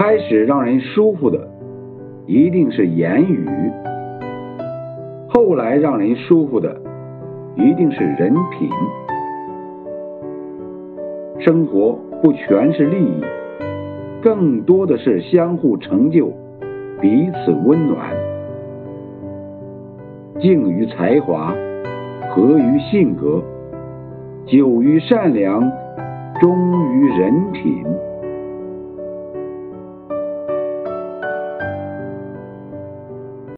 开始让人舒服的一定是言语后来让人舒服的一定是人品生活不全是利益更多的是相互成就彼此温暖。敬于才华合于性格久于善良忠于人品。